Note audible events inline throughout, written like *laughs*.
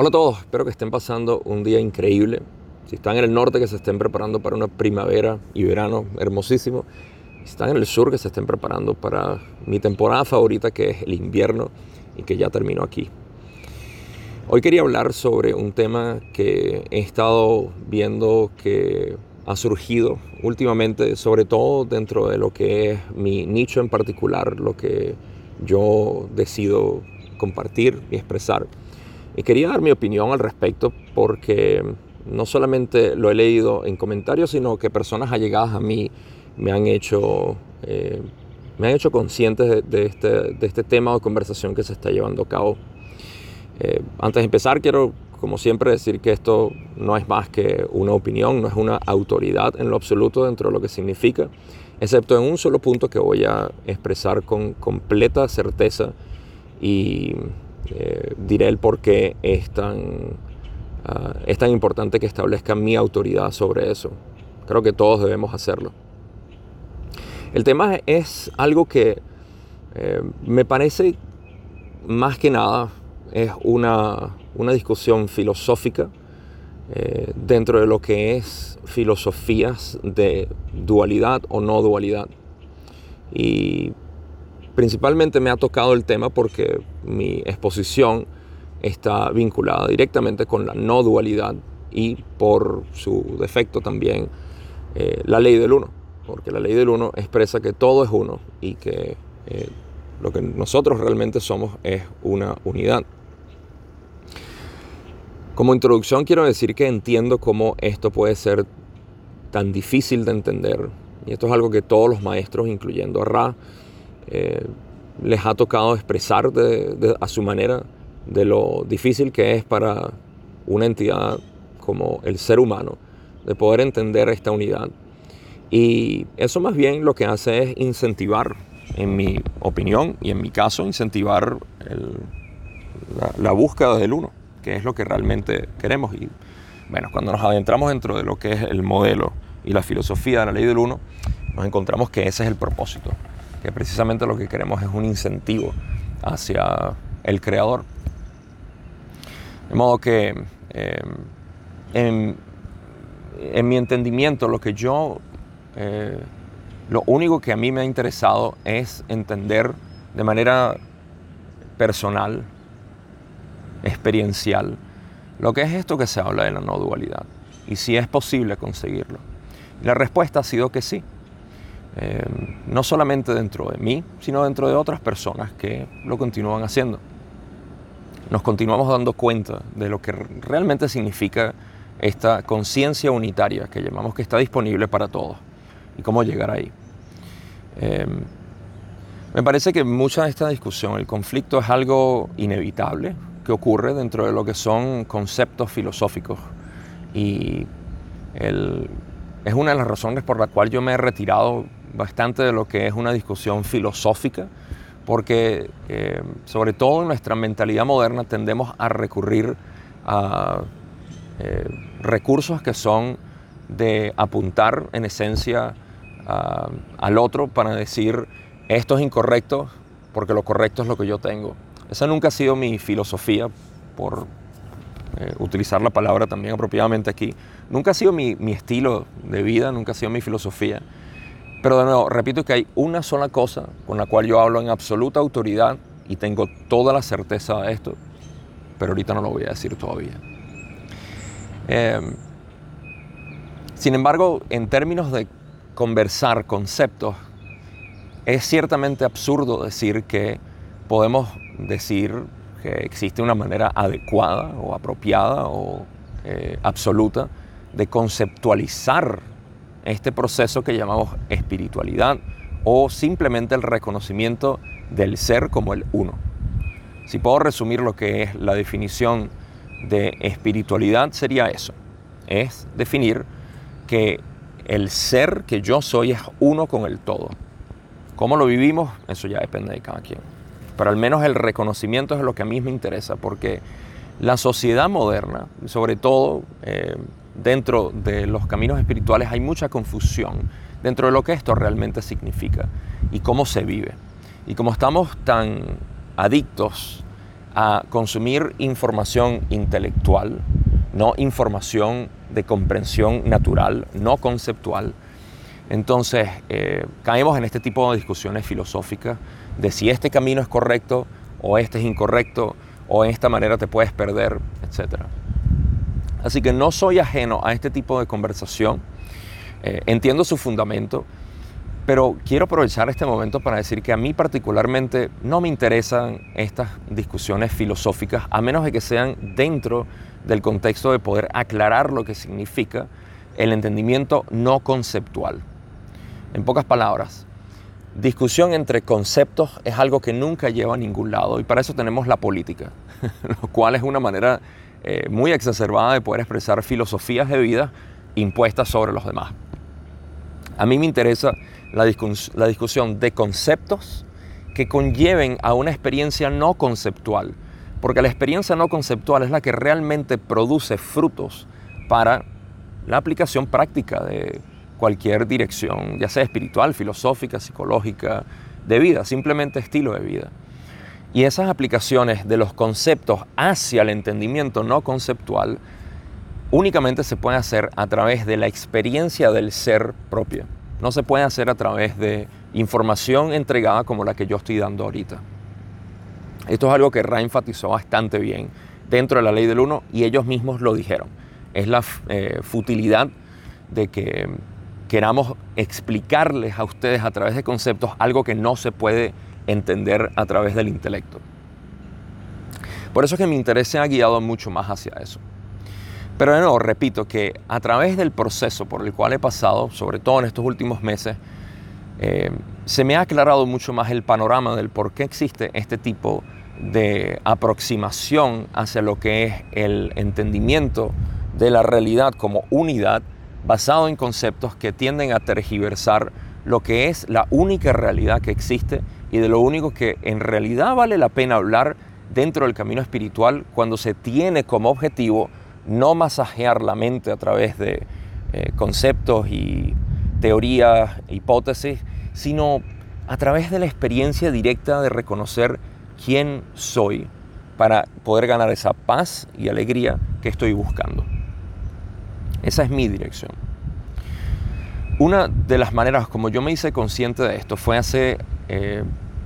Hola a todos, espero que estén pasando un día increíble. Si están en el norte, que se estén preparando para una primavera y verano hermosísimo. Si están en el sur, que se estén preparando para mi temporada favorita, que es el invierno y que ya terminó aquí. Hoy quería hablar sobre un tema que he estado viendo que ha surgido últimamente, sobre todo dentro de lo que es mi nicho en particular, lo que yo decido compartir y expresar y quería dar mi opinión al respecto porque no solamente lo he leído en comentarios, sino que personas allegadas a mí me han hecho, eh, me han hecho conscientes de, este, de, este, tema de conversación que se está llevando a cabo. Eh, antes de empezar, quiero, como siempre, decir que esto no es más que una opinión, no es una autoridad en lo absoluto dentro de lo que significa, excepto en un solo punto que voy a expresar con completa certeza y eh, diré el por qué es tan, ah, es tan importante que establezca mi autoridad sobre eso. Creo que todos debemos hacerlo. El tema es algo que eh, me parece más que nada es una, una discusión filosófica eh, dentro de lo que es filosofías de dualidad o no dualidad. Y Principalmente me ha tocado el tema porque mi exposición está vinculada directamente con la no dualidad y por su defecto también eh, la ley del uno, porque la ley del uno expresa que todo es uno y que eh, lo que nosotros realmente somos es una unidad. Como introducción quiero decir que entiendo cómo esto puede ser tan difícil de entender y esto es algo que todos los maestros, incluyendo a Ra, eh, les ha tocado expresar a su manera de lo difícil que es para una entidad como el ser humano de poder entender esta unidad. Y eso más bien lo que hace es incentivar, en mi opinión y en mi caso, incentivar la, la, búsqueda del uno, que es lo que realmente queremos. Y bueno, cuando nos adentramos dentro de lo que es el modelo y la filosofía de la ley del uno, nos encontramos que ese es el propósito precisamente lo que queremos es un incentivo hacia el creador. De modo que eh, en, mi entendimiento lo que yo, eh, lo único que a mí me ha interesado es entender de manera personal, experiencial, lo que es esto que se habla de la no dualidad y si es posible conseguirlo. La respuesta ha sido que sí. Eh, no solamente dentro de mí, sino dentro de otras personas que lo continúan haciendo. Nos continuamos dando cuenta de lo que realmente significa esta conciencia unitaria que llamamos que está disponible para todos y cómo llegar ahí. Eh, me parece que mucha de esta discusión, el conflicto es algo inevitable que ocurre dentro de lo que son conceptos filosóficos y es una de las razones por la cual yo me he retirado bastante de lo que es una discusión filosófica, porque eh, sobre todo en nuestra mentalidad moderna tendemos a recurrir a eh, recursos que son de apuntar en esencia al otro para decir esto es incorrecto porque lo correcto es lo que yo tengo. Esa nunca ha sido mi filosofía, por eh, utilizar la palabra también apropiadamente aquí. Nunca ha sido mi, mi estilo de vida, nunca ha sido mi filosofía. Pero de nuevo, repito que hay una sola cosa con la cual yo hablo en absoluta autoridad y tengo toda la certeza de esto, pero ahorita no lo voy a decir todavía. Em, sin embargo, en términos de conversar conceptos, es ciertamente absurdo decir que podemos decir que existe una manera adecuada o apropiada o eh, absoluta de conceptualizar este proceso que llamamos espiritualidad o simplemente el reconocimiento del ser como el uno. Si puedo resumir lo que es la definición de espiritualidad sería eso, es definir que el ser que yo soy es uno con el todo. ¿Cómo lo vivimos? Eso ya depende de cada quien. Pero al menos el reconocimiento es lo que a mí me interesa, porque la sociedad moderna, sobre todo eh, dentro de los caminos espirituales hay mucha confusión dentro de lo que esto realmente significa y cómo se vive. Y como estamos tan adictos a consumir información intelectual, no información de comprensión natural, no conceptual. Entonces eh, caemos en este tipo de discusiones filosóficas de si este camino es correcto o este es incorrecto o en esta manera te puedes perder, etc. Así que no soy ajeno a este tipo de conversación, eh, entiendo su fundamento, pero quiero aprovechar este momento para decir que a mí particularmente no me interesan estas discusiones filosóficas a menos de que sean dentro del contexto de poder aclarar lo que significa el entendimiento no conceptual. En pocas palabras, discusión entre conceptos es algo que nunca lleva a ningún lado y para eso tenemos la política, *laughs* lo cual es una manera eh, muy exacerbada de poder expresar filosofías de vida impuestas sobre los demás. A mí me interesa la, la discusión de conceptos que conlleven a una experiencia no conceptual, porque la experiencia no conceptual es la que realmente produce frutos para la aplicación práctica de cualquier dirección, ya sea espiritual, filosófica, psicológica, de vida, simplemente estilo de vida. Y esas aplicaciones de los conceptos hacia el entendimiento no conceptual únicamente se pueden hacer a través de la experiencia del ser propia. No se puede hacer a través de información entregada como la que yo estoy dando ahorita. Esto es algo que Ra enfatizó bastante bien dentro de la ley del uno y ellos mismos lo dijeron. Es la eh, futilidad de que queramos explicarles a ustedes a través de conceptos algo que no se puede entender a través del intelecto. Por eso es que mi interés se ha guiado mucho más hacia eso. Pero de nuevo, repito que a través del proceso por el cual he pasado, sobre todo en estos últimos meses, eh, se me ha aclarado mucho más el panorama del por qué existe este tipo de aproximación hacia lo que es el entendimiento de la realidad como unidad basado en conceptos que tienden a tergiversar lo que es la única realidad que existe y de lo único que en realidad vale la pena hablar dentro del camino espiritual cuando se tiene como objetivo no masajear la mente a través de eh, conceptos y teorías, hipótesis, sino a través de la experiencia directa de reconocer quién soy para poder ganar esa paz y alegría que estoy buscando. Esa es mi dirección. Una de las maneras como yo me hice consciente de esto fue hace eh,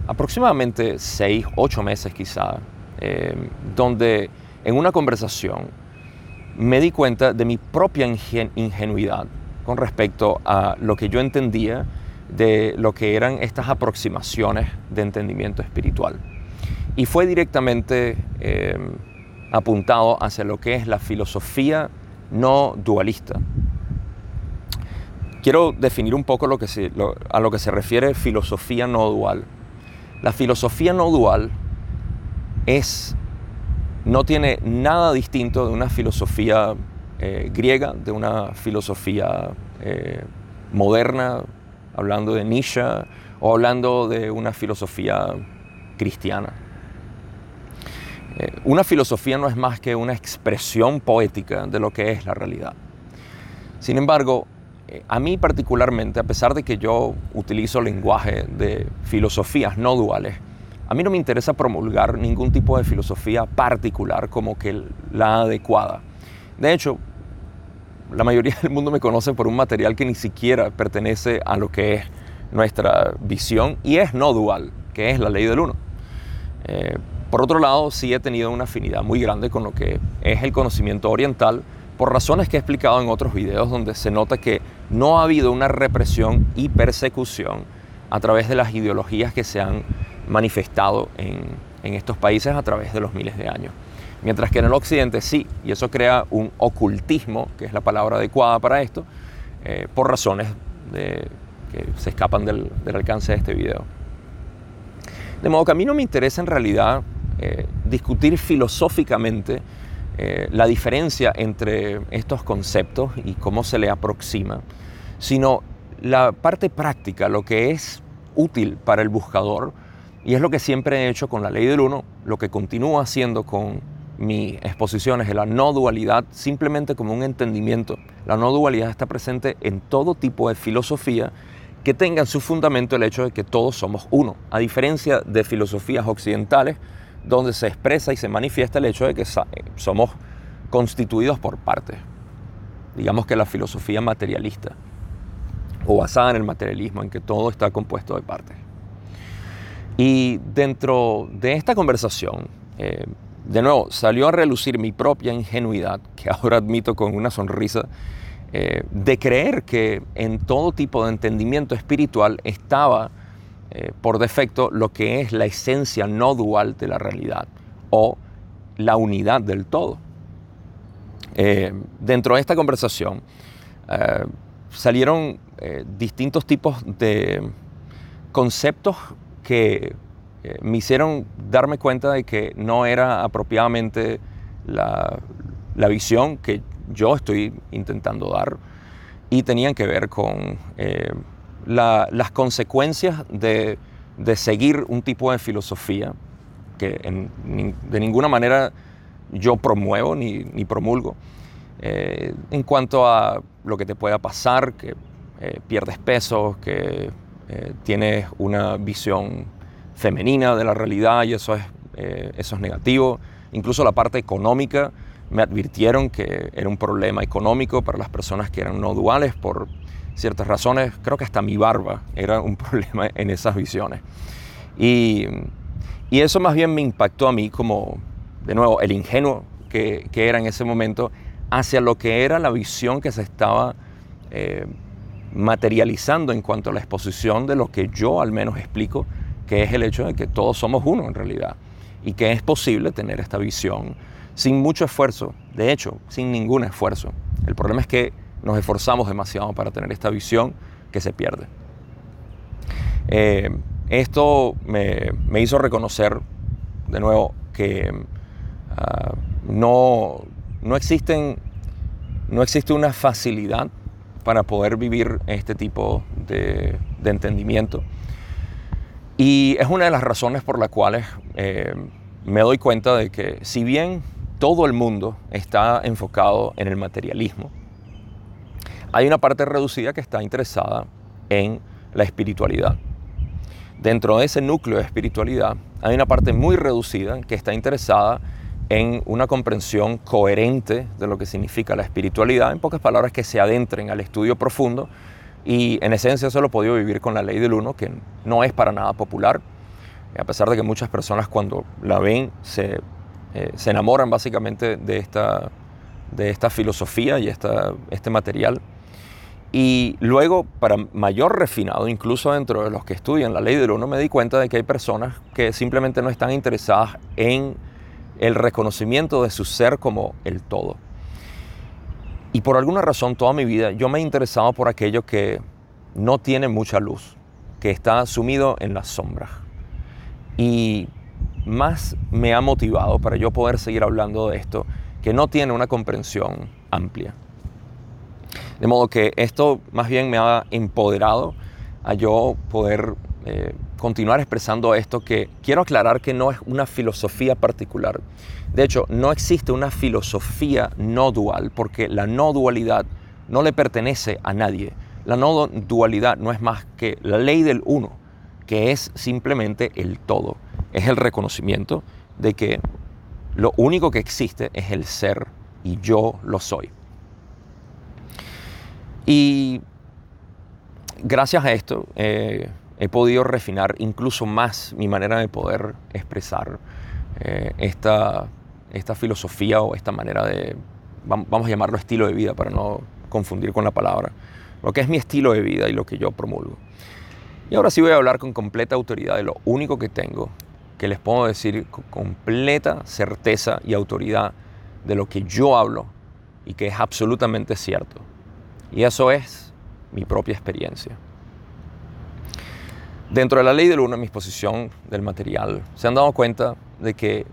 aproximadamente seis, ocho meses quizá, eh, donde en una conversación me di cuenta de mi propia ingenuidad con respecto a lo que yo entendía de lo que eran estas aproximaciones de entendimiento espiritual. Y fue directamente eh, apuntado hacia lo que es la filosofía no dualista. Quiero definir un poco lo que a lo que se refiere filosofía no dual. La filosofía no dual es, no tiene nada distinto de una filosofía eh, griega, de una filosofía eh, moderna, hablando de Nietzsche o hablando de una filosofía cristiana. Eh, una filosofía no es más que una expresión poética de lo que es la realidad. Sin embargo, a mí particularmente, a pesar de que yo utilizo lenguaje de filosofías no duales, a mí no me interesa promulgar ningún tipo de filosofía particular como que la adecuada. De hecho, la mayoría del mundo me conoce por un material que ni siquiera pertenece a lo que es nuestra visión y es no dual, que es la ley del uno. Eh, por otro lado, sí he tenido una afinidad muy grande con lo que es el conocimiento oriental, por razones que he explicado en otros videos donde se nota que no ha habido una represión y persecución a través de las ideologías que se han manifestado en, estos países a través de los miles de años. Mientras que en el occidente sí, y eso crea un ocultismo, que es la palabra adecuada para esto, eh, por razones que se escapan del, del alcance de este video. De modo que a mí no me interesa en realidad eh, discutir filosóficamente eh, la diferencia entre estos conceptos y cómo se le aproxima, sino la parte práctica, lo que es útil para el buscador, y es lo que siempre he hecho con la ley del uno, lo que continúo haciendo con mis exposiciones de la no dualidad, simplemente como un entendimiento. La no dualidad está presente en todo tipo de filosofía que tenga en su fundamento el hecho de que todos somos uno, a diferencia de filosofías occidentales donde se expresa y se manifiesta el hecho de que somos constituidos por partes. Digamos que la filosofía materialista, o basada en el materialismo, en que todo está compuesto de partes. Y dentro de esta conversación, eh, de nuevo, salió a relucir mi propia ingenuidad, que *laughs* ahora admito con una sonrisa, eh, de creer que en todo tipo de entendimiento espiritual estaba eh, por defecto lo que es la esencia no dual de la realidad o la unidad del todo. dentro de esta conversación salieron distintos tipos de conceptos que eh, me hicieron darme cuenta de que no era apropiadamente la, visión que yo estoy intentando dar y tenían que ver con eh, las consecuencias de, seguir un tipo de filosofía que de ninguna manera yo promuevo ni, promulgo eh, en cuanto a lo que te pueda pasar, que pierdes peso, que eh, tienes una visión femenina de la realidad y eso es, eh, eso es negativo. Incluso la parte económica, me advirtieron que era un problema económico para las personas que eran no duales por ciertas razones. Creo que hasta mi barba era un *laughs* problema en esas visiones. Y, y eso más bien me impactó a mí como, de nuevo, el ingenuo que, que era en ese momento hacia lo que era la visión que se estaba eh, materializando en cuanto a la exposición de lo que yo al menos explico, que es el hecho de que todos somos uno en realidad y que es posible tener esta visión sin mucho esfuerzo, de hecho, sin ningún esfuerzo. El problema es que nos esforzamos demasiado para tener esta visión que se pierde. Eh, esto me, hizo reconocer de nuevo que ah, no, no, existen, no existe una facilidad para poder vivir este tipo de, entendimiento. Y es una de las razones por las cuales eh, me doy cuenta de que si bien todo el mundo está enfocado en el materialismo, hay una parte reducida que está interesada en la espiritualidad. Dentro de ese núcleo de espiritualidad hay una parte muy reducida que está interesada en una comprensión coherente de lo que significa la espiritualidad, en pocas palabras que se adentren al estudio profundo y en esencia eso lo he podido vivir con la ley del uno, que no es para nada popular, a pesar de que muchas personas cuando la ven se, eh, se enamoran básicamente de esta, de esta filosofía y esta, este material. Y luego, para mayor refinado, incluso dentro de los que estudian la ley del uno, me di cuenta de que hay personas que simplemente no están interesadas en el reconocimiento de su ser como el todo. Y por alguna razón toda mi vida yo me he interesado por aquello que no tiene mucha luz, que está sumido en las sombras. Y más me ha motivado para yo poder seguir hablando de esto, que no tiene una comprensión amplia. De modo que esto más bien me ha empoderado a yo poder eh, continuar expresando esto que quiero aclarar que no es una filosofía particular. De hecho, no existe una filosofía no dual porque la no dualidad no le pertenece a nadie. La no dualidad no es más que la ley del uno, que es simplemente el todo. Es el reconocimiento de que lo único que existe es el ser y yo lo soy. Y gracias a esto, eh, he podido refinar incluso más mi manera de poder expresar eh, esta, esta filosofía o esta manera de, vamos a llamarlo estilo de vida para no confundir con la palabra, lo que es mi estilo de vida y lo que yo promulgo. Y ahora sí voy a hablar con completa autoridad de lo único que tengo, que les puedo decir con completa certeza y autoridad de lo que yo hablo y que es absolutamente cierto. Y eso es mi propia experiencia. Dentro de la ley del uno, en mi exposición del material, se han dado cuenta de que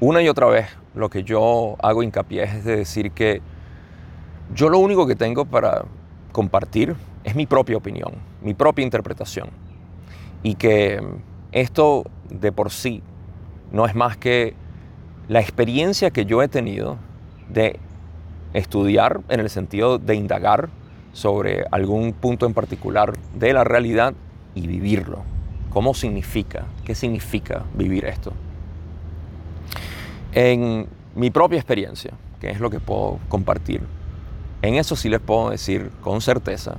una y otra vez lo que yo hago hincapié es de decir que yo lo único que tengo para compartir es mi propia opinión, mi propia interpretación. Y que esto de por sí no es más que la experiencia que yo he tenido de estudiar en el sentido de indagar sobre algún punto en particular de la realidad y vivirlo. ¿Cómo significa? ¿Qué significa vivir esto? En mi propia experiencia, que es lo que puedo compartir, en eso sí les puedo decir con certeza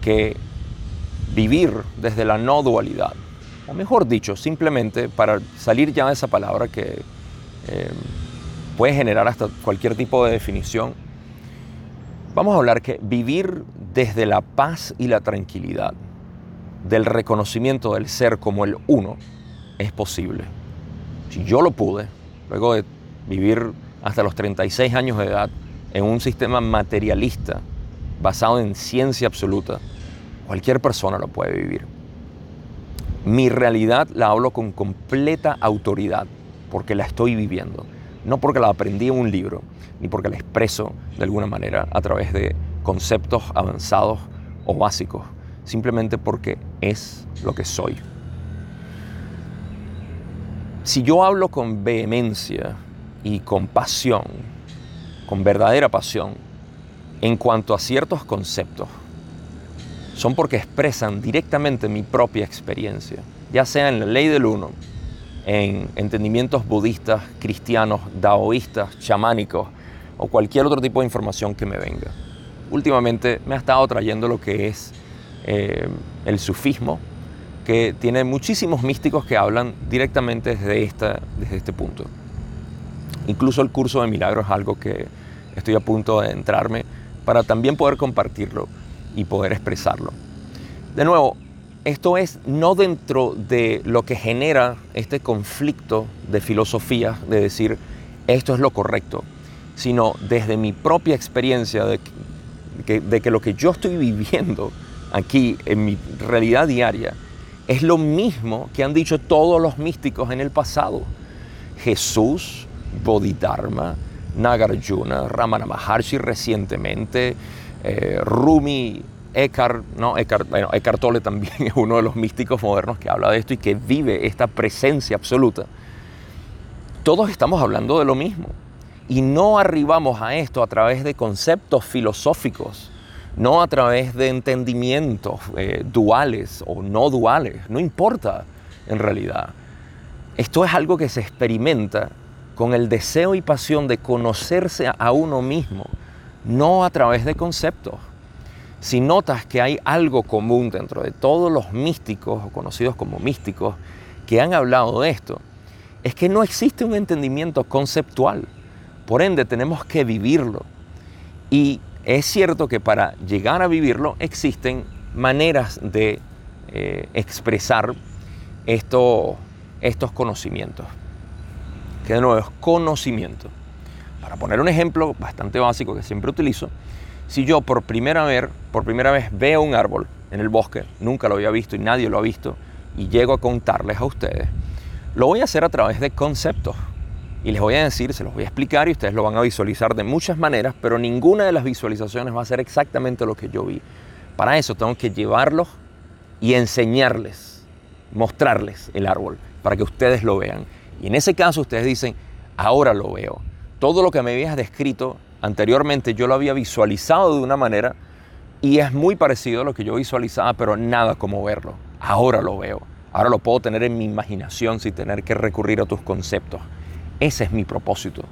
que vivir desde la no dualidad, o mejor dicho, simplemente para salir ya de esa palabra que eh, puede generar hasta cualquier tipo de definición, vamos a hablar que vivir desde la paz y la tranquilidad, del reconocimiento del ser como el uno, es posible. Si yo lo pude, luego de vivir hasta los 36 años de edad en un sistema materialista basado en ciencia absoluta, cualquier persona lo puede vivir. Mi realidad la hablo con completa autoridad porque la estoy viviendo, no porque la aprendí en un libro, ni porque la expreso de alguna manera a través de conceptos avanzados o básicos, simplemente porque es lo que soy. Si yo hablo con vehemencia y con pasión, con verdadera pasión, en cuanto a ciertos conceptos, son porque expresan directamente mi propia experiencia, ya sea en la ley del uno, en entendimientos budistas, cristianos, daoístas, chamánicos o cualquier otro tipo de información que me venga. Últimamente me ha estado trayendo lo que es eh, el sufismo, que tiene muchísimos místicos que hablan directamente desde, desde este punto. Incluso el curso de milagros es algo que estoy a punto de entrarme para también poder compartirlo y poder expresarlo. De nuevo, esto es no dentro de lo que genera este conflicto de filosofía, de decir esto es lo correcto, sino desde mi propia experiencia de que, lo que yo estoy viviendo aquí en mi realidad diaria es lo mismo que han dicho todos los místicos en el pasado. Jesús, Bodhidharma, Nagarjuna, Ramana Maharshi recientemente, eh, Rumi, Eckhart, no, Eckhart, bueno, Eckhart Tolle también es uno de los místicos modernos que habla de esto y que vive esta presencia absoluta. Todos estamos hablando de lo mismo y no arribamos a esto a través de conceptos filosóficos, no a través de entendimientos eh, duales o no duales, no importa en realidad. Esto es algo que se experimenta con el deseo y pasión de conocerse a uno mismo, no a través de conceptos. Si notas que hay algo común dentro de todos los místicos o conocidos como místicos que han hablado de esto, es que no existe un entendimiento conceptual. Por ende, tenemos que vivirlo. Y es cierto que para llegar a vivirlo existen maneras de eh, expresar estos conocimientos que de nuevo es conocimiento. Para poner un ejemplo bastante básico que siempre utilizo, si yo por primera vez, por primera vez veo un árbol en el bosque, nunca lo había visto y nadie lo ha visto, y llego a contarles a ustedes, lo voy a hacer a través de conceptos. Y les voy a decir, se los voy a explicar y ustedes lo van a visualizar de muchas maneras, pero ninguna de las visualizaciones va a ser exactamente lo que yo vi. Para eso tengo que llevarlos y enseñarles, mostrarles el árbol, para que ustedes lo vean. Y en ese caso ustedes dicen, ahora lo veo. Todo lo que me habías descrito anteriormente yo lo había visualizado de una manera y es muy parecido a lo que yo visualizaba, pero nada como verlo. Ahora lo veo. Ahora lo puedo tener en mi imaginación sin tener que recurrir a tus conceptos. Ese es mi propósito.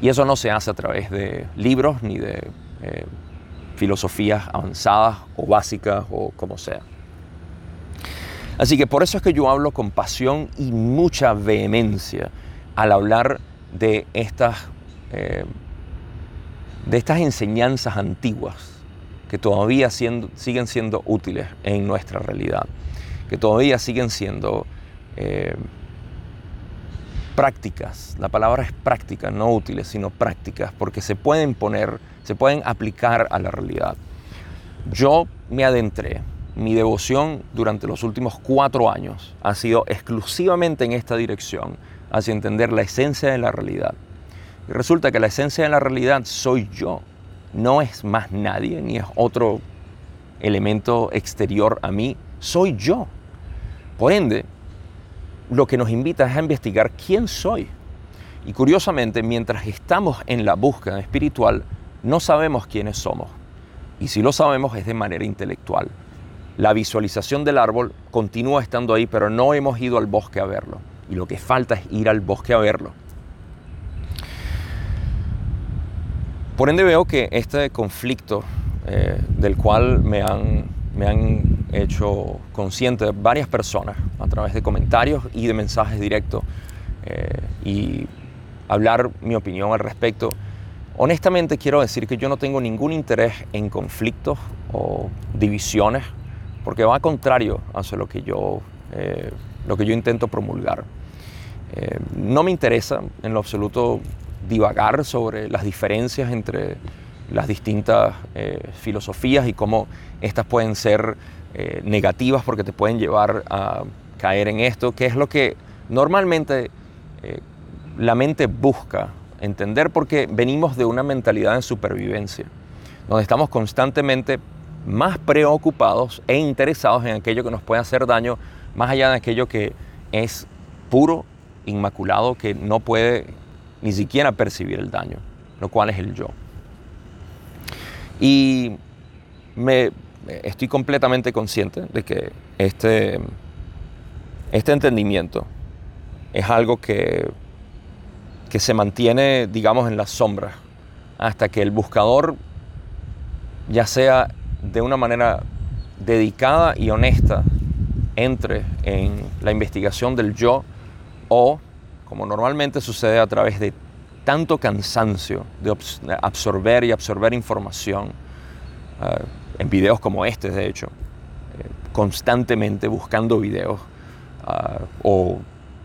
Y eso no se hace a través de libros ni de eh, filosofías avanzadas o básicas o como sea. Así que por eso es que yo hablo con pasión y mucha vehemencia al hablar de estas, eh, de estas enseñanzas antiguas que todavía siguen siendo útiles en nuestra realidad, que todavía siguen siendo eh, prácticas. La palabra es práctica, no útiles, sino prácticas, porque se pueden poner, se pueden aplicar a la realidad. Yo me adentré mi devoción durante los últimos cuatro años ha sido exclusivamente en esta dirección, hacia entender la esencia de la realidad. Resulta que la esencia de la realidad soy yo, no es más nadie, ni es otro elemento exterior a mí, soy yo. Por ende, lo que nos invita es a investigar quién soy. Y curiosamente, mientras estamos en la búsqueda espiritual, no sabemos quiénes somos. Y si lo sabemos es de manera intelectual. La visualización del árbol continúa estando ahí, pero no hemos ido al bosque a verlo. Y lo que falta es ir al bosque a verlo. Por ende veo que este conflicto eh, del cual me han, me han hecho consciente varias personas a través de comentarios y de mensajes directos eh, y hablar mi opinión al respecto, honestamente quiero decir que yo no tengo ningún interés en conflictos o divisiones porque va contrario hacia lo que yo, eh, lo que yo intento promulgar. no me interesa en lo absoluto divagar sobre las diferencias entre las distintas eh, filosofías y cómo estas pueden ser eh, negativas porque te pueden llevar a caer en esto, que es lo que normalmente eh, la mente busca entender porque venimos de una mentalidad de supervivencia, donde estamos constantemente más preocupados e interesados en aquello que nos puede hacer daño, más allá de aquello que es puro, inmaculado, que no puede ni siquiera percibir el daño, lo cual es el yo. Y me, estoy completamente consciente de que este, este entendimiento es algo que, que se mantiene, digamos, en las sombras hasta que el buscador, ya sea de una manera dedicada y honesta, entre en la investigación del yo o como normalmente sucede a través de tanto cansancio de absorber y absorber información, eh, en videos como este, de hecho, eh, constantemente buscando videos eh, o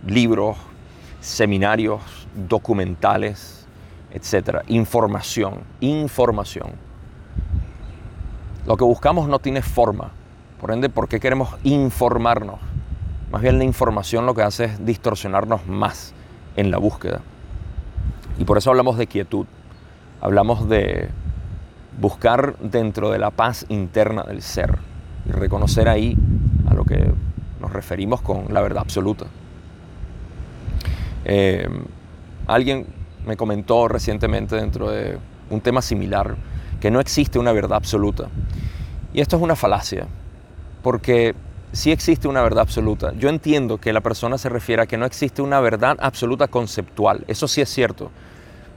libros, seminarios, documentales, etc. Información, información. Lo que buscamos no tiene forma. Por ende, ¿por qué queremos informarnos? Más bien la información lo que hace es distorsionarnos más en la búsqueda. Y por eso hablamos de quietud, hablamos de buscar dentro de la paz interna del ser y reconocer ahí a lo que nos referimos con la verdad absoluta. Eh, alguien me comentó recientemente dentro de un tema similar que no existe una verdad absoluta. Y esto es una falacia, porque sí existe una verdad absoluta. Yo entiendo que la persona se refiere a que no existe una verdad absoluta conceptual. Eso sí es cierto.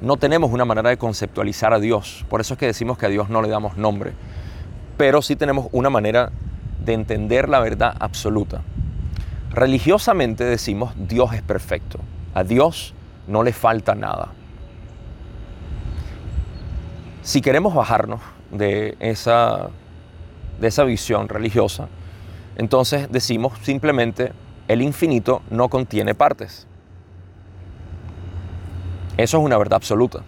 No tenemos una manera de conceptualizar a Dios. Por eso es que decimos que a Dios no le damos nombre. Pero sí tenemos una manera de entender la verdad absoluta. Religiosamente decimos Dios es perfecto. A Dios no le falta nada. Si queremos bajarnos de esa, de esa visión religiosa, entonces decimos simplemente el infinito no contiene partes. Eso es una verdad absoluta.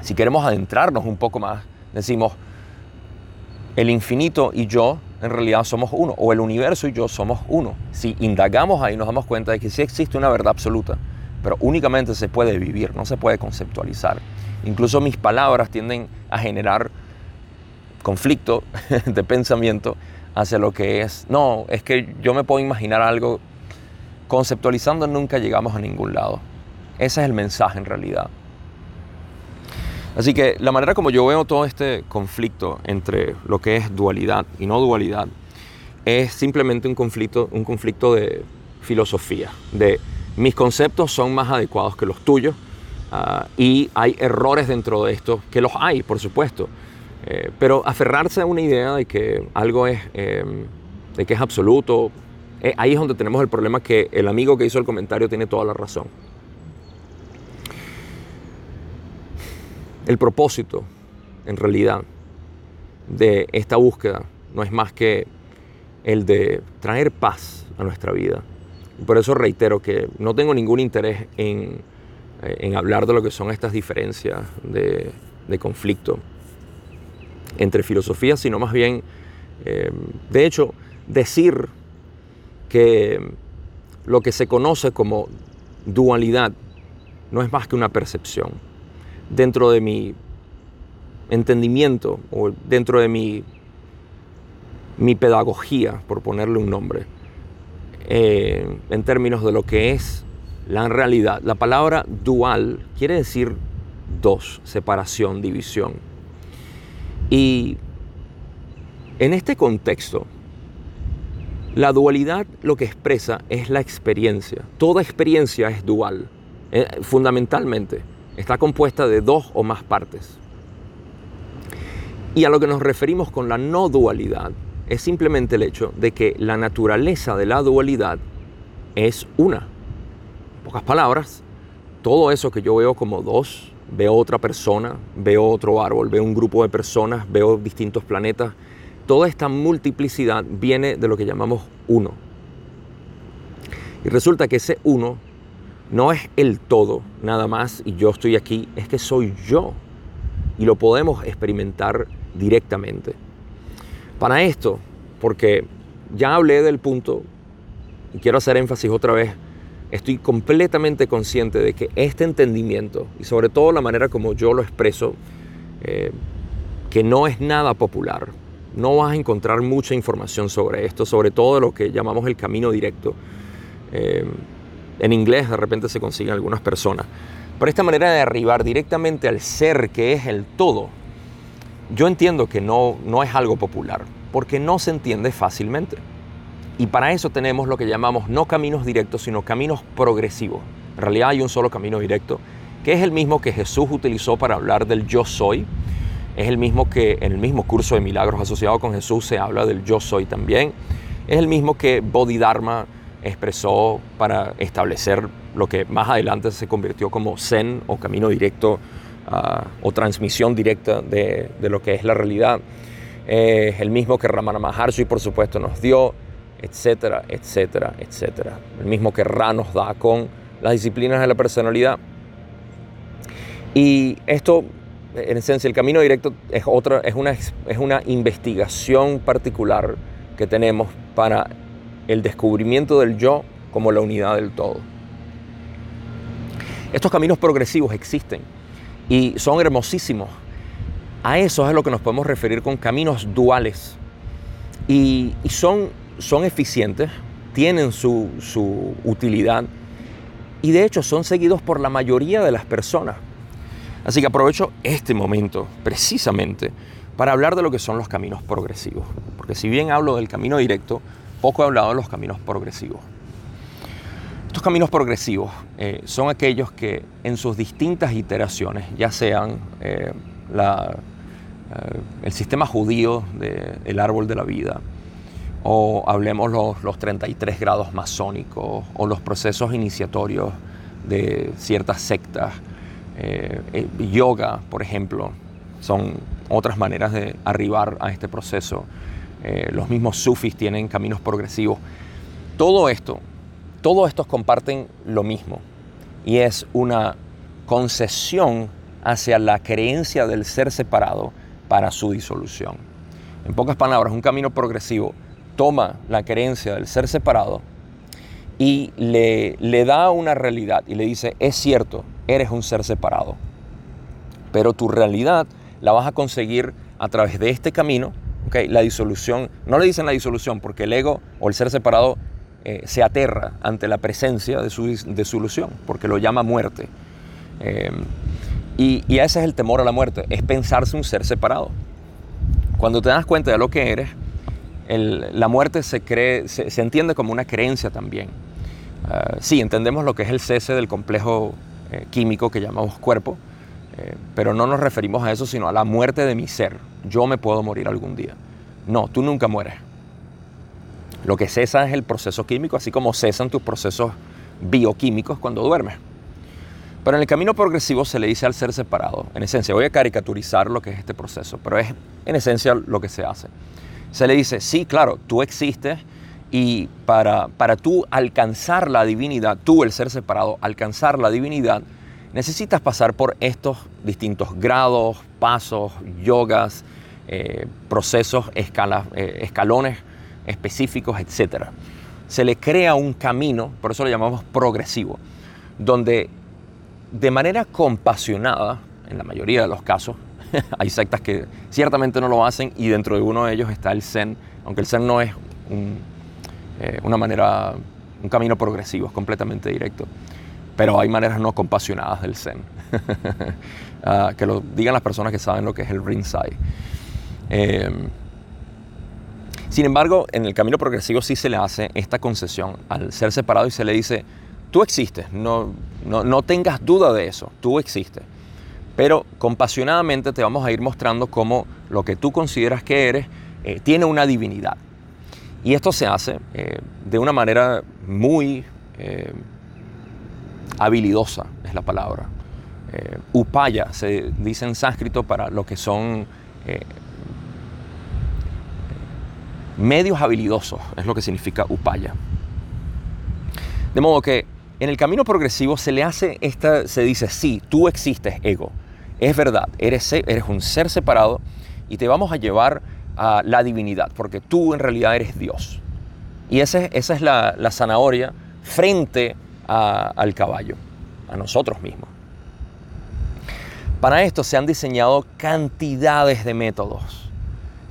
Si queremos adentrarnos un poco más, decimos el infinito y yo en realidad somos uno, o el universo y yo somos uno. Si indagamos ahí nos damos cuenta de que sí existe una verdad absoluta, pero únicamente se puede vivir, no se puede conceptualizar. Incluso mis palabras tienden a generar conflicto *laughs* de pensamiento hacia lo que es. No, es que yo me puedo imaginar algo. Conceptualizando nunca llegamos a ningún lado. Ese es el mensaje en realidad. Así que la manera como yo veo todo este conflicto entre lo que es dualidad y no dualidad es simplemente un conflicto, un conflicto de filosofía, de mis conceptos son más adecuados que los tuyos ah, y hay errores dentro de esto, que los hay, por supuesto. Eh, pero aferrarse a una idea de que algo es, em, de que es absoluto, eh, ahí es donde tenemos el problema que el amigo que hizo el comentario tiene toda la razón. El propósito, en realidad, de esta búsqueda no es más que el de traer paz a nuestra vida. por eso reitero que no tengo ningún interés en, eh, hablar de lo que son estas diferencias de, de conflicto entre filosofías, sino más bien, eh, de hecho, decir que lo que se conoce como dualidad no es más que una percepción. Dentro de mi entendimiento o dentro de mi, mi pedagogía, por ponerle un nombre, eh, en términos de lo que es la realidad, la palabra dual quiere decir dos, separación, división. Y en este contexto, la dualidad lo que expresa es la experiencia. Toda experiencia es dual, eh, fundamentalmente. está compuesta de dos o más partes. Y a lo que nos referimos con la no dualidad es simplemente el hecho de que la naturaleza de la dualidad es una. En pocas palabras, todo eso que yo veo como dos, veo otra persona, veo otro árbol, veo un grupo de personas, veo distintos planetas, toda esta multiplicidad viene de lo que llamamos uno. Y resulta que ese uno no es el todo nada más y yo estoy aquí, es que soy yo. Y lo podemos experimentar directamente. Para esto, porque ya hablé del punto y quiero hacer énfasis otra vez, estoy completamente consciente de que este entendimiento y sobre todo la manera como yo lo expreso, eh, que no es nada popular, no vas a encontrar mucha información sobre esto, sobre todo lo que llamamos el camino directo. Eh, en inglés de repente se consiguen algunas personas. Pero esta manera de arribar directamente al ser que es el todo, yo entiendo que no, no es algo popular, porque no se entiende fácilmente. Y para eso tenemos lo que llamamos no caminos directos, sino caminos progresivos. En realidad hay un solo camino directo, que es el mismo que Jesús utilizó para hablar del yo soy. Es el mismo que en el mismo curso de milagros asociado con Jesús se habla del yo soy también. Es el mismo que Bodhidharma expresó para establecer lo que más adelante se convirtió como Zen o camino directo ah, o transmisión directa de, lo que es la realidad. Es el mismo que Ramana Maharshi, por supuesto, nos dio, etcétera, etcétera, etcétera. El mismo que Ra nos da con las disciplinas de la personalidad. Y esto, en esencia, el camino directo es, otra, es, una, es una investigación particular que tenemos para el descubrimiento del yo como la unidad del todo. Estos caminos progresivos existen y son hermosísimos. A eso es lo que nos podemos referir con caminos duales. Y, son, son eficientes, tienen su, su utilidad y de hecho son seguidos por la mayoría de las personas. Así que aprovecho este momento precisamente para hablar de lo que son los caminos progresivos. Porque si bien hablo del camino directo, poco he hablado de los caminos progresivos. Estos caminos progresivos eh, son aquellos que en sus distintas iteraciones, ya sean eh, eh, el sistema judío del árbol de la vida, o hablemos los, los 33 grados masónicos, o los procesos iniciatorios de ciertas sectas, yoga, por ejemplo, son otras maneras de arribar a este proceso. Eh, los mismos sufis tienen caminos progresivos. Todo esto, todos estos comparten lo mismo y es una concesión hacia la creencia del ser separado para su disolución. En pocas palabras, un camino progresivo toma la creencia del ser separado y le, le da una realidad y le dice, es cierto, eres un ser separado, pero tu realidad la vas a conseguir a través de este camino la disolución, no le dicen la disolución porque el ego o el ser separado eh, se aterra ante la presencia de su disolución, porque lo llama muerte. Eh, y, ese es el temor a la muerte, es pensarse un ser separado. Cuando te das cuenta de lo que eres, la muerte se, cree, se, entiende como una creencia también. Uh, sí, entendemos lo que es el cese del complejo eh, químico que llamamos cuerpo, pero no nos referimos a eso, sino a la muerte de mi ser, yo me puedo morir algún día. No, tú nunca mueres. Lo que cesa es el proceso químico, así como cesan tus procesos bioquímicos cuando duermes. Pero en el camino progresivo se le dice al ser separado, en esencia, voy a caricaturizar lo que es este proceso, pero es en esencia lo que se hace. Se le dice, sí, claro, tú existes y para, para tú alcanzar la divinidad, tú el ser separado, alcanzar la divinidad, necesitas pasar por estos distintos grados, pasos, yogas, eh, procesos, eh, escalones específicos, etc. Se le crea un camino, por eso lo llamamos progresivo, donde de manera compasionada, en la mayoría de los casos, *laughs* hay sectas que ciertamente no lo hacen y dentro de uno de ellos está el Zen, aunque el Zen no es eh, una manera, un camino progresivo, es completamente directo. Pero hay maneras no compasionadas del Zen. *laughs* Ah, que lo digan las personas que saben lo que es el Rinzai. Em, sin embargo, en el camino progresivo sí se le hace esta concesión al ser separado y se le dice, tú existes, no, no, tengas duda de eso, tú existes. Pero compasionadamente te vamos a ir mostrando cómo lo que tú consideras que eres eh, tiene una divinidad. Y esto se hace eh, de una manera muy eh, habilidosa, es la palabra. upaya se dice en sánscrito para lo que son medios habilidosos, es lo que significa upaya. De modo que en el camino progresivo se le hace esta, se dice, sí, tú existes, ego. Es verdad, eres, un ser separado y te vamos a llevar a la divinidad, porque tú en realidad eres Dios. Y esa es la, zanahoria frente al caballo, a nosotros mismos. Para esto se han diseñado cantidades de métodos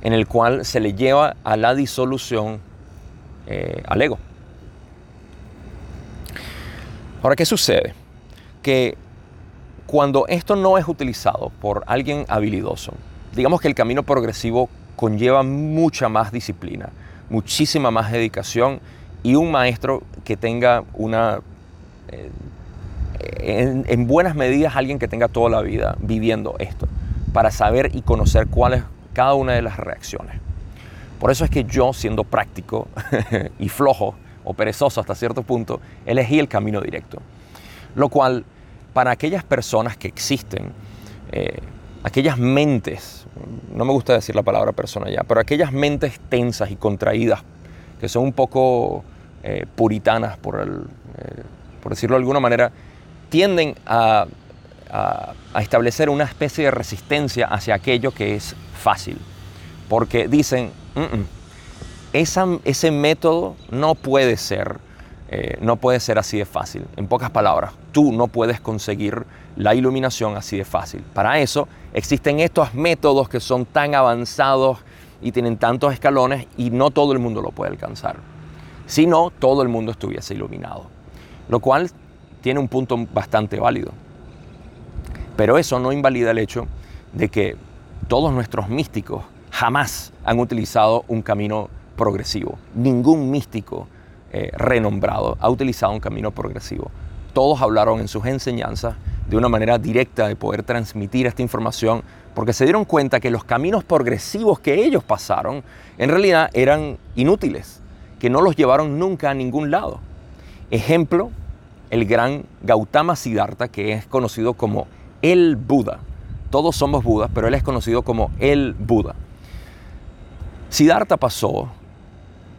en el cual se le lleva a la disolución eh, al ego. Ahora, ¿qué sucede? Que cuando esto no es utilizado por alguien habilidoso, digamos que el camino progresivo conlleva mucha más disciplina, muchísima más dedicación y un maestro que tenga una, eh, en, buenas medidas, alguien que tenga toda la vida viviendo esto, para saber y conocer cuál es cada una de las reacciones. Por eso es que yo, siendo práctico *laughs* y flojo, o perezoso hasta cierto punto, elegí el camino directo. Lo cual, para aquellas personas que existen, eh, aquellas mentes, no me gusta decir la palabra persona ya, pero aquellas mentes tensas y contraídas, que son un poco eh, puritanas, eh, por decirlo de alguna manera, tienden a, establecer una especie de resistencia hacia aquello que es fácil. Porque dicen, mm, mm, ese método no puede ser, eh, no puede ser así de fácil. En pocas palabras, tú no puedes conseguir la iluminación así de fácil. Para eso existen estos métodos que son tan avanzados y tienen tantos escalones y no todo el mundo lo puede alcanzar. Si no, todo el mundo estuviese iluminado. Lo cual tiene un punto bastante válido. Pero eso no invalida el hecho de que todos nuestros místicos jamás han utilizado un camino progresivo. Ningún místico eh, renombrado ha utilizado un camino progresivo. Todos hablaron en sus enseñanzas de una manera directa de poder transmitir esta información porque se dieron cuenta que los caminos progresivos que ellos pasaron en realidad eran inútiles, que no los llevaron nunca a ningún lado. Ejemplo, el gran Gautama Siddhartha, que es conocido como el Buda. Todos somos Budas, pero él es conocido como el Buda. Siddhartha pasó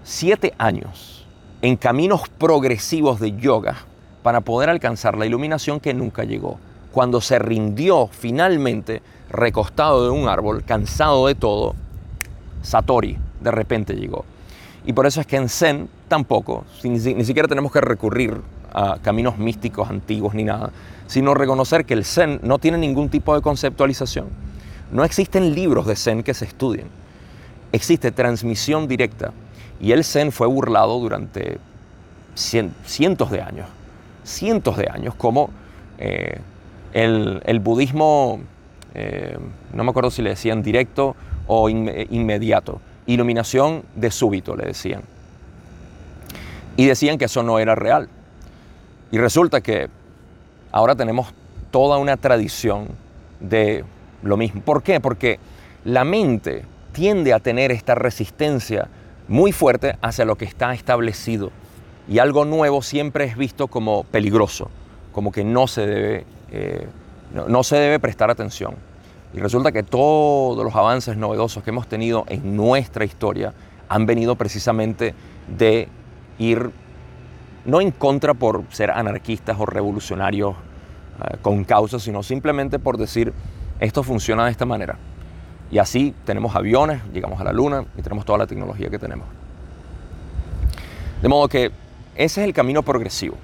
siete años en caminos progresivos de yoga para poder alcanzar la iluminación que nunca llegó. Cuando se rindió finalmente, recostado de un árbol, cansado de todo, Satori de repente llegó. Y por eso es que en Zen tampoco, ni, siquiera tenemos que recurrir a caminos místicos antiguos ni nada, sino reconocer que el Zen no tiene ningún tipo de conceptualización. No existen libros de Zen que se estudien. Existe transmisión directa y el Zen fue burlado durante cientos de años, cientos de años, como eh, el, budismo, eh, no me acuerdo si le decían directo o inmediato, iluminación de súbito le decían. Y decían que eso no era real. Y resulta que ahora tenemos toda una tradición de lo mismo. ¿Por qué? Porque la mente tiende a tener esta resistencia muy fuerte hacia lo que está establecido. Y algo nuevo siempre es visto como peligroso, como que no se debe, eh, no, se debe prestar atención. Y resulta que todos los avances novedosos que hemos tenido en nuestra historia han venido precisamente de ir no en contra por ser anarquistas o revolucionarios eh, con causa, sino simplemente por decir esto funciona de esta manera. Y así tenemos aviones, llegamos a la luna y tenemos toda la tecnología que tenemos. De modo que ese es el camino progresivo.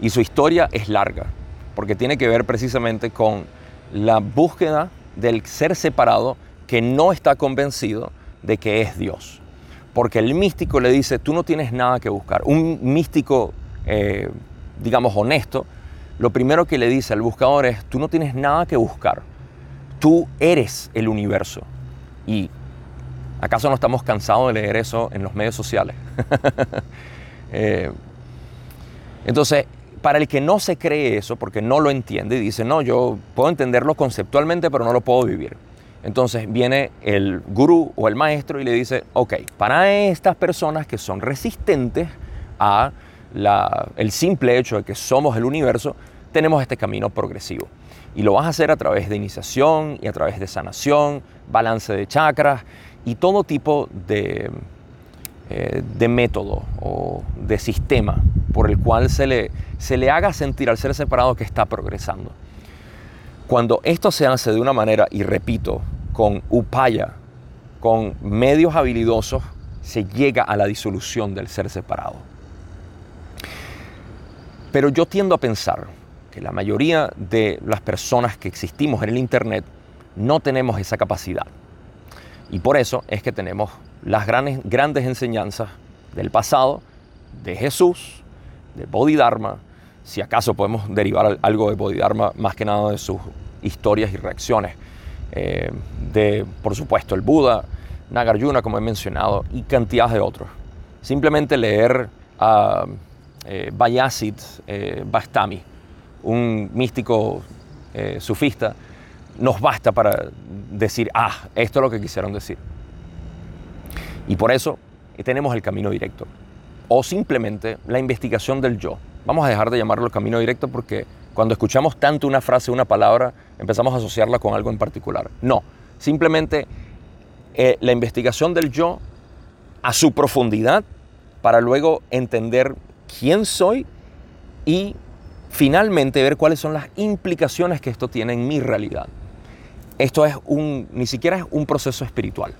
Y su historia es larga, porque tiene que ver precisamente con la búsqueda del ser separado que no está convencido de que es Dios. Porque el místico le dice, tú no tienes nada que buscar. Un místico, eh, digamos, honesto, lo primero que le dice al buscador es, tú no tienes nada que buscar Tú eres el universo. ¿Y acaso no estamos cansados de leer eso en los medios sociales? *laughs* Eh, entonces, para el que no se cree eso, porque no lo entiende y dice, no, yo puedo entenderlo conceptualmente, pero no lo puedo vivir. Entonces viene el gurú o el maestro y le dice, ok, para estas personas que son resistentes a el simple hecho de que somos el universo, tenemos este camino progresivo. Y lo vas a hacer a través de iniciación y a través de sanación, balance de chakras y todo tipo de, eh, de método o de sistema por el cual se le, se le haga sentir al ser separado que está progresando. Cuando esto se hace de una manera, y repito, con upaya, con medios habilidosos, se llega a la disolución del ser separado. Pero yo tiendo a pensar que la mayoría de las personas que existimos en el Internet no tenemos esa capacidad. Y por eso es que tenemos las grandes, enseñanzas del pasado, de Jesús, de Bodhidharma, si acaso podemos derivar algo de Bodhidharma más que nada de sus historias y reacciones, eh, de, por supuesto, el Buda, Nagarjuna, como he mencionado, y cantidad de otros. Simplemente leer a eh, Bayasit eh, Bastami, un místico eh, sufista, nos basta para decir, ah, esto es lo que quisieron decir. Y por eso tenemos el camino directo. O simplemente la investigación del yo. Vamos a dejar de llamarlo el camino directo porque cuando escuchamos tanto una frase, una palabra, empezamos a asociarla con algo en particular. No, simplemente eh, la investigación del yo a su profundidad para luego entender quién soy y finalmente ver cuáles son las implicaciones que esto tiene en mi realidad. Esto es un, ni siquiera es un proceso espiritual,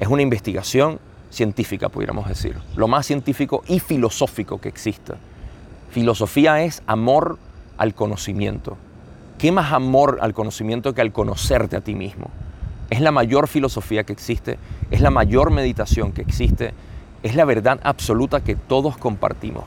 es una investigación científica, pudiéramos decir, lo más científico y filosófico que existe. Filosofía es amor al conocimiento. ¿Qué más amor al conocimiento que al conocerte a ti mismo? Es la mayor filosofía que existe, es la mayor meditación que existe, es la verdad absoluta que todos compartimos.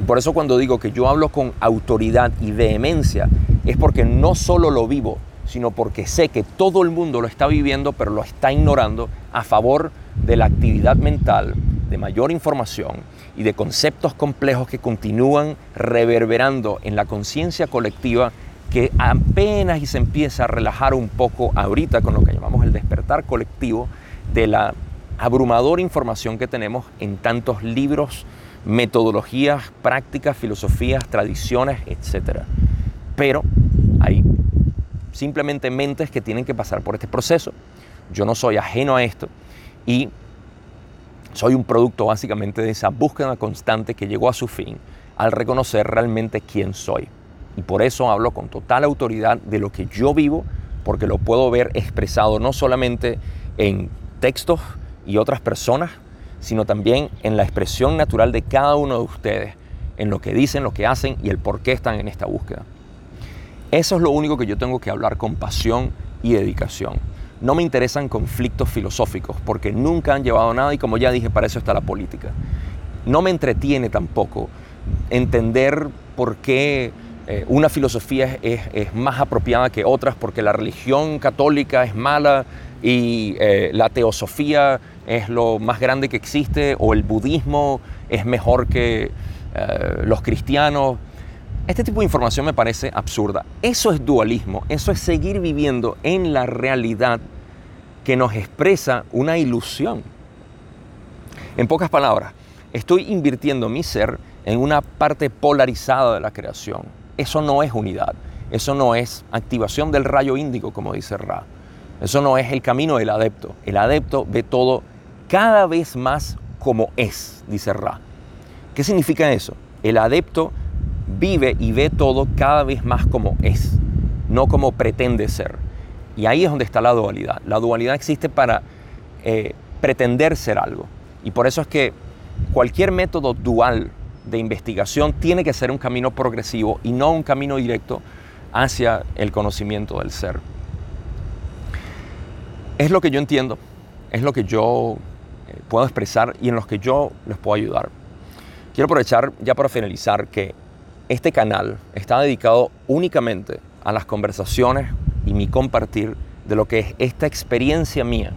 Y por eso cuando digo que yo hablo con autoridad y vehemencia, es porque no solo lo vivo, sino porque sé que todo el mundo lo está viviendo, pero lo está ignorando a favor de la actividad mental, de mayor información y de conceptos complejos que continúan reverberando en la conciencia colectiva que apenas y se empieza a relajar un poco ahorita con lo que llamamos el despertar colectivo de la abrumadora información que tenemos en tantos libros, metodologías, prácticas, filosofías, tradiciones, etc. Pero hay simplemente mentes que tienen que pasar por este proceso. Yo no soy ajeno a esto y soy un producto básicamente de esa búsqueda constante que llegó a su fin al reconocer realmente quién soy. Y por eso hablo con total autoridad de lo que yo vivo, porque lo puedo ver expresado no solamente en textos y otras personas, sino también en la expresión natural de cada uno de ustedes, en lo que dicen, lo que hacen y el por qué están en esta búsqueda. Eso es lo único que yo tengo que hablar con pasión y dedicación. No me interesan conflictos filosóficos porque nunca han llevado nada y como ya dije, para eso está la política. No me entretiene tampoco entender por qué eh, una filosofía es, más apropiada que otras, porque la religión católica es mala y eh, la teosofía es lo más grande que existe o el budismo es mejor que eh, los cristianos. Este tipo de información me parece absurda. Eso es dualismo, eso es seguir viviendo en la realidad que nos expresa una ilusión. En pocas palabras, estoy invirtiendo mi ser en una parte polarizada de la creación. Eso no es unidad, eso no es activación del rayo índigo, como dice Ra. Eso no es el camino del adepto. El adepto ve todo cada vez más como es, dice Ra. ¿Qué significa eso? El adepto vive y ve todo cada vez más como es, no como pretende ser. Y ahí es donde está la dualidad. La dualidad existe para eh, pretender ser algo. Y por eso es que cualquier método dual de investigación tiene que ser un camino progresivo y no un camino directo hacia el conocimiento del ser. Es lo que yo entiendo, es lo que yo puedo expresar y en los que yo les puedo ayudar. Quiero aprovechar ya para finalizar que este canal está dedicado únicamente a las conversaciones y mi compartir de lo que es esta experiencia mía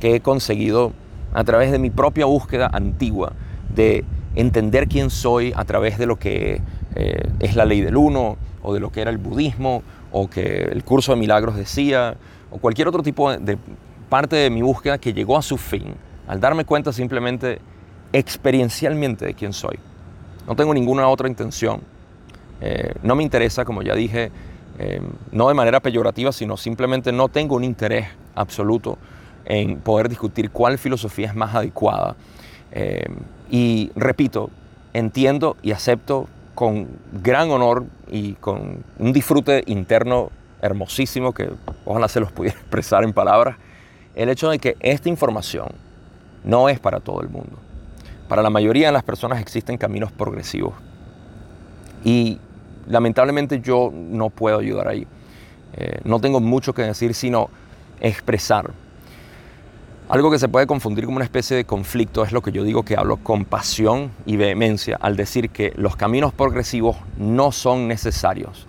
que he conseguido a través de mi propia búsqueda antigua de entender quién soy a través de lo que eh, es la ley del uno, o de lo que era el budismo, o que el curso de milagros decía, o cualquier otro tipo de, parte de mi búsqueda que llegó a su fin, al darme cuenta simplemente experiencialmente de quién soy. No tengo ninguna otra intención. Eh, no me interesa, como ya dije, eh, no de manera peyorativa, sino simplemente no tengo un interés absoluto en poder discutir cuál filosofía es más adecuada. Eh, y repito, entiendo y acepto con gran honor y con un disfrute interno hermosísimo que ojalá se los pudiera *laughs* expresar en palabras, el hecho de que esta información no es para todo el mundo. Para la mayoría de las personas existen caminos progresivos. Y lamentablemente yo no puedo ayudar ahí. Eh, no tengo mucho que decir, sino expresar. Algo que se puede confundir como una especie de conflicto es lo que yo digo que hablo con pasión y vehemencia al decir que los caminos progresivos no son necesarios,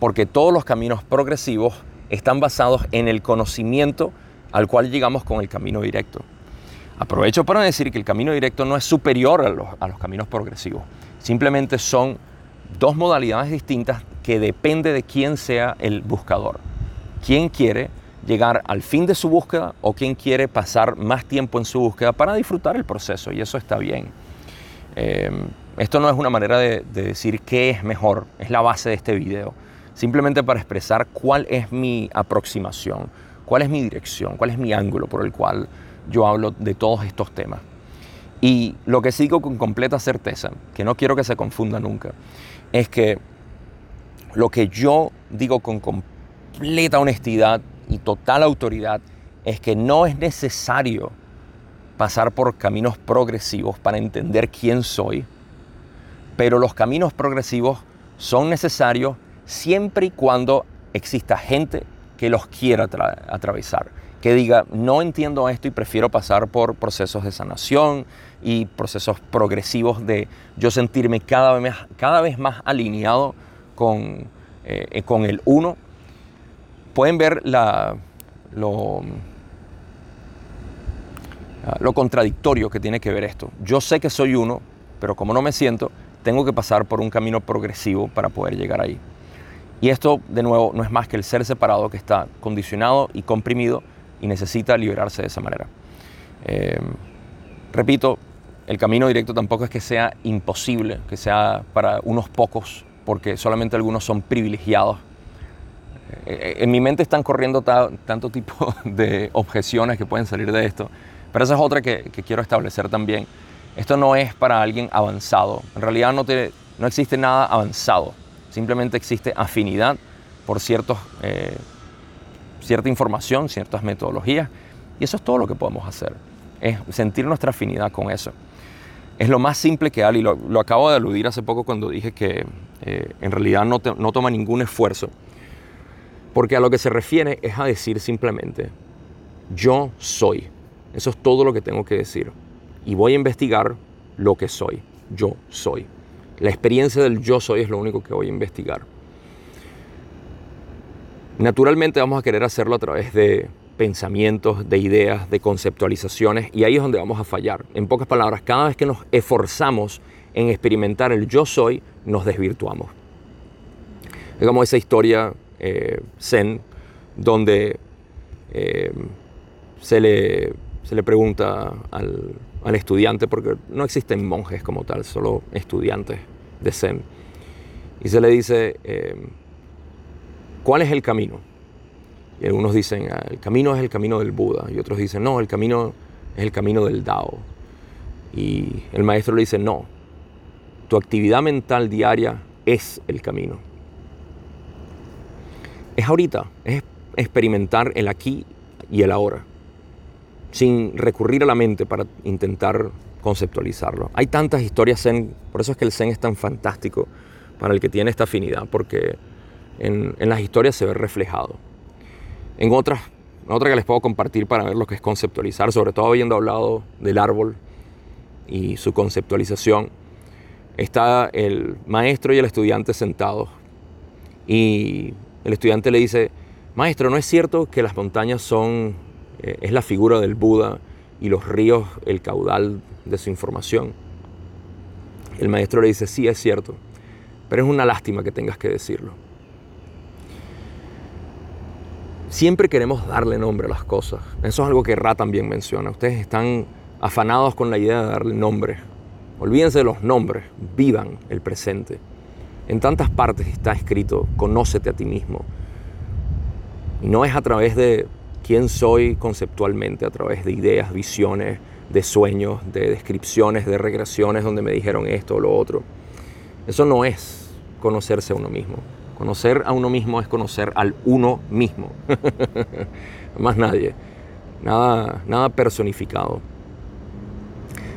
porque todos los caminos progresivos están basados en el conocimiento al cual llegamos con el camino directo. Aprovecho para decir que el camino directo no es superior a los, caminos progresivos, simplemente son dos modalidades distintas que depende de quién sea el buscador. ¿Quién quiere llegar al fin de su búsqueda o quién quiere pasar más tiempo en su búsqueda para disfrutar el proceso? Y eso está bien. Em, esto no es una manera de, decir qué es mejor, es la base de este video. Simplemente para expresar cuál es mi aproximación, cuál es mi dirección, cuál es mi ángulo por el cual yo hablo de todos estos temas. Y lo que sigo con completa certeza, que no quiero que se confunda nunca, es que lo que yo digo con completa honestidad y total autoridad es que no es necesario pasar por caminos progresivos para entender quién soy, pero los caminos progresivos son necesarios siempre y cuando exista gente que los quiera atravesar que diga, no entiendo esto y prefiero pasar por procesos de sanación y procesos progresivos de yo sentirme cada vez, cada vez más alineado con, eh, con el uno, pueden ver la, lo, lo contradictorio que tiene que ver esto. Yo sé que soy uno, pero como no me siento, tengo que pasar por un camino progresivo para poder llegar ahí. Y esto, de nuevo, no es más que el ser separado que está condicionado y comprimido y necesita liberarse de esa manera. Eh, repito, el camino directo tampoco es que sea imposible, que sea para unos pocos, porque solamente algunos son privilegiados. Eh, eh, en mi mente están corriendo tanto tipo *laughs* de objeciones que pueden salir de esto, pero esa es otra que, quiero establecer también. Esto no es para alguien avanzado. En realidad no, no existe nada avanzado. Simplemente existe afinidad por ciertos cierta información, ciertas metodologías, y eso es todo lo que podemos hacer, es sentir nuestra afinidad con eso. Es lo más simple que hay, y lo, acabo de aludir hace poco cuando dije que eh, en realidad no, no toma ningún esfuerzo, porque a lo que se refiere es a decir simplemente, yo soy. Eso es todo lo que tengo que decir. Y voy a investigar lo que soy. Yo soy. La experiencia del yo soy es lo único que voy a investigar. Naturalmente vamos a querer hacerlo a través de pensamientos, de ideas, de conceptualizaciones, y ahí es donde vamos a fallar. En pocas palabras, cada vez que nos esforzamos en experimentar el yo soy, nos desvirtuamos. Es como esa historia eh, zen, donde eh, se, le, se, le, pregunta al, al, estudiante, porque no existen monjes como tal, solo estudiantes de zen, y se le dice, eh, ¿Cuál es el camino? Y algunos dicen, ah, el camino es el camino del Buda. Y otros dicen, no, el camino es el camino del Dao. Y el maestro le dice, no, tu actividad mental diaria es el camino. Es ahorita, es experimentar el aquí y el ahora, sin recurrir a la mente para intentar conceptualizarlo. Hay tantas historias Zen, por eso es que el Zen es tan fantástico para el que tiene esta afinidad, porque en, las historias se ve reflejado. En otras, otra que les puedo compartir para ver lo que es conceptualizar, sobre todo habiendo hablado del árbol y su conceptualización, está el maestro y el estudiante sentados. Y el estudiante le dice, maestro, ¿no es cierto que las montañas son, eh, es la figura del Buda y los ríos el caudal de su información? El maestro le dice, sí, es cierto pero es una lástima que tengas que decirlo. Siempre queremos darle nombre a las cosas. Eso es algo que Ra también menciona. Ustedes están afanados con la idea de darle nombre. Olvídense de los nombres, vivan el presente. En tantas partes está escrito, conócete a ti mismo. Y no es a través de quién soy conceptualmente, a través de ideas, visiones, de sueños, de descripciones, de regresiones donde me dijeron esto o lo otro. Eso no es conocerse a uno mismo. Conocer a uno mismo es conocer al uno mismo. *laughs* Más nadie. Nada, nada personificado.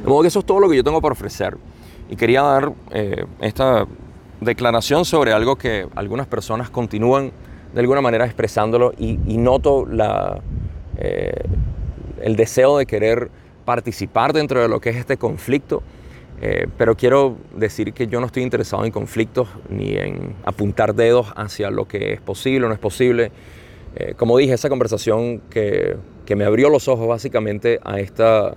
De modo que eso es todo lo que yo tengo para ofrecer. Y quería dar eh, esta declaración sobre algo que algunas personas continúan de alguna manera expresándolo y, noto eh, el deseo de querer participar dentro de lo que es este conflicto, eh, pero quiero decir que yo no estoy interesado en conflictos ni en apuntar dedos hacia lo que es posible o no es posible. Eh, como dije, esa conversación que, que, me abrió los ojos básicamente a esta,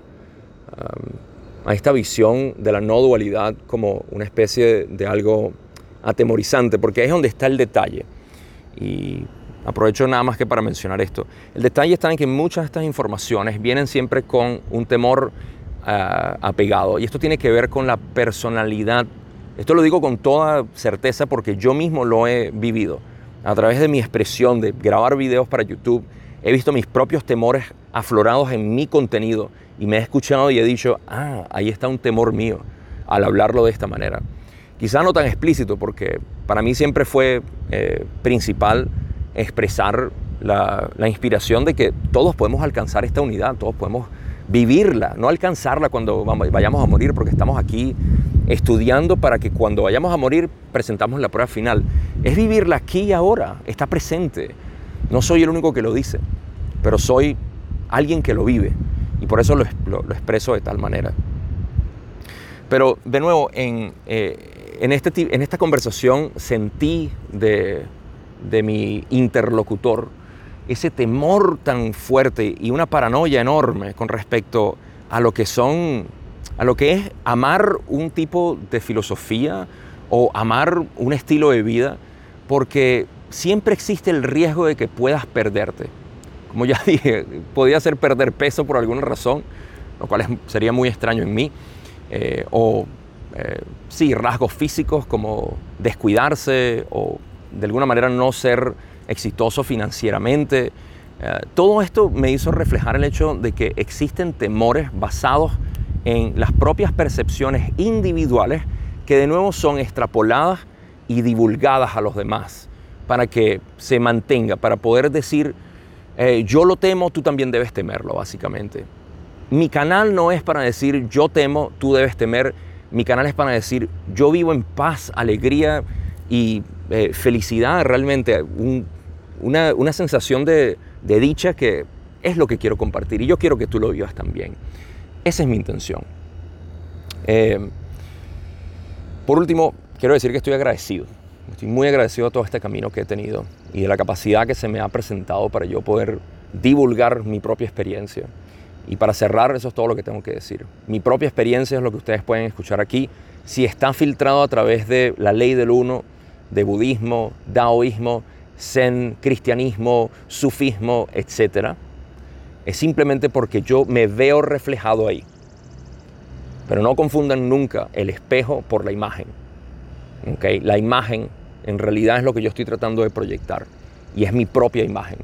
a esta visión de la no dualidad como una especie de algo atemorizante, porque es donde está el detalle. Y Aprovecho nada más que para mencionar esto. El detalle está en que muchas de estas informaciones vienen siempre con un temor ah, apegado y esto tiene que ver con la personalidad. Esto lo digo con toda certeza porque yo mismo lo he vivido. A través de mi expresión de grabar videos para YouTube, he visto mis propios temores aflorados en mi contenido y me he escuchado y he dicho, ah, ahí está un temor mío al hablarlo de esta manera. Quizá no tan explícito porque para mí siempre fue eh, principal expresar la, inspiración de que todos podemos alcanzar esta unidad, todos podemos vivirla, no alcanzarla cuando vayamos a morir, porque estamos aquí estudiando para que cuando vayamos a morir presentamos la prueba final. Es vivirla aquí y ahora, está presente. No soy el único que lo dice, pero soy alguien que lo vive y por eso lo, expreso de tal manera. Pero de nuevo, en, eh, en, este, en esta conversación sentí de, de mi interlocutor ese temor tan fuerte y una paranoia enorme con respecto a lo que son, a lo que es amar un tipo de filosofía o amar un estilo de vida, porque siempre existe el riesgo de que puedas perderte. Como ya *laughs* dije, podía ser perder peso por alguna razón, lo cual sería muy extraño en mí, eh, o eh, sí, rasgos físicos como descuidarse o de alguna manera no ser exitoso financieramente. Eh, todo esto me hizo reflejar el hecho de que existen temores basados en las propias percepciones individuales que de nuevo son extrapoladas y divulgadas a los demás para que se mantenga, para poder decir, eh, yo lo temo, tú también debes temerlo, básicamente. Mi canal no es para decir, yo temo, tú debes temer. Mi canal es para decir, yo vivo en paz, alegría y eh, felicidad, realmente una, sensación de, dicha que es lo que quiero compartir y yo quiero que tú lo vivas también. Esa es mi intención. Eh, por último, quiero decir que estoy agradecido. Estoy muy agradecido a todo este camino que he tenido y de la capacidad que se me ha presentado para yo poder divulgar mi propia experiencia. Y para cerrar, eso es todo lo que tengo que decir. Mi propia experiencia es lo que ustedes pueden escuchar aquí. Si está filtrado a través de la ley del uno, de budismo, daoísmo, zen, cristianismo, sufismo, etc. Es simplemente porque yo me veo reflejado ahí. Pero no confundan nunca el espejo por la imagen. ¿Okay? La imagen en realidad es lo que yo estoy tratando de proyectar y es mi propia imagen.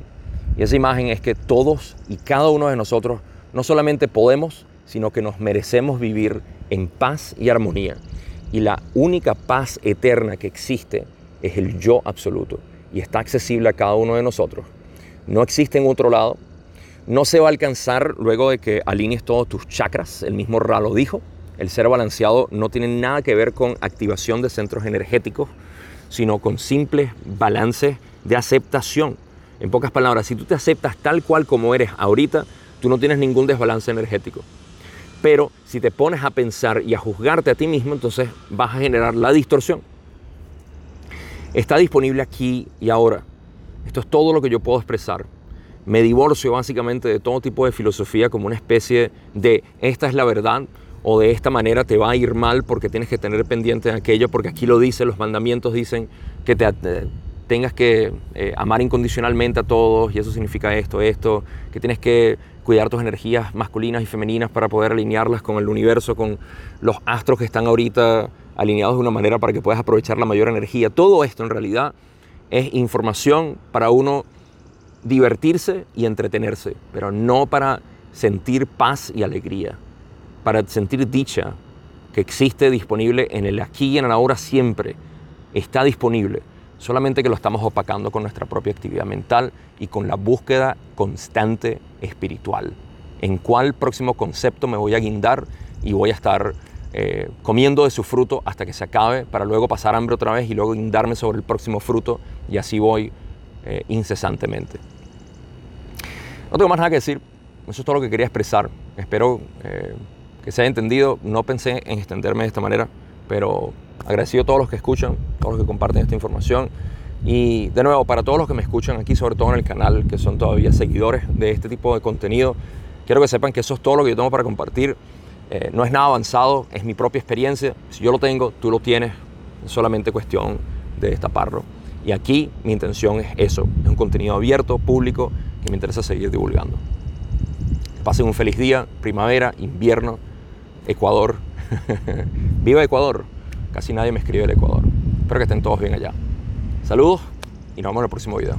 Y esa imagen es que todos y cada uno de nosotros no solamente podemos, sino que nos merecemos vivir en paz y armonía. Y la única paz eterna que existe es el yo absoluto y está accesible a cada uno de nosotros. No existe en otro lado. No se va a alcanzar luego de que alinees todos tus chakras. El mismo Ra lo dijo. El ser balanceado no tiene nada que ver con activación de centros energéticos, sino con simples balances de aceptación. En pocas palabras, si tú te aceptas tal cual como eres ahorita, tú no tienes ningún desbalance energético. Pero si te pones a pensar y a juzgarte a ti mismo, entonces vas a generar la distorsión. Está disponible aquí y ahora. Esto es todo lo que yo puedo expresar. Me divorcio básicamente de todo tipo de filosofía como una especie de esta es la verdad o de esta manera te va a ir mal porque tienes que tener pendiente de aquello, porque aquí lo dice, los mandamientos dicen que te, eh, tengas que eh, amar incondicionalmente a todos y eso significa esto, esto, que tienes que cuidar tus energías masculinas y femeninas para poder alinearlas con el universo, con los astros que están ahorita alineados de una manera para que puedas aprovechar la mayor energía. Todo esto en realidad es información para uno divertirse y entretenerse, pero no para sentir paz y alegría, para sentir dicha que existe disponible en el aquí y en el ahora siempre. Está disponible, solamente que lo estamos opacando con nuestra propia actividad mental y con la búsqueda constante espiritual. ¿En cuál próximo concepto me voy a guindar y voy a estar eh, comiendo de su fruto hasta que se acabe para luego pasar hambre otra vez y luego guindarme sobre el próximo fruto y así voy eh, incesantemente? No tengo más nada que decir. Eso es todo lo que quería expresar. Espero eh, que se haya entendido. No pensé en extenderme de esta manera, pero agradecido a todos los que escuchan, todos los que comparten esta información. Y de nuevo, para todos los que me escuchan aquí, sobre todo en el canal, que son todavía seguidores de este tipo de contenido, quiero que sepan que eso es todo lo que yo tengo para compartir. Eh, no es nada avanzado, es mi propia experiencia. Si yo lo tengo, tú lo tienes. Es solamente cuestión de destaparlo. Y aquí mi intención es eso, es un contenido abierto, público, que me interesa seguir divulgando. pasen un feliz día, primavera, invierno, Ecuador. *laughs* ¡Viva Ecuador! Casi nadie me escribe del Ecuador. Espero que estén todos bien allá. Saludos y nos vemos en el próximo video.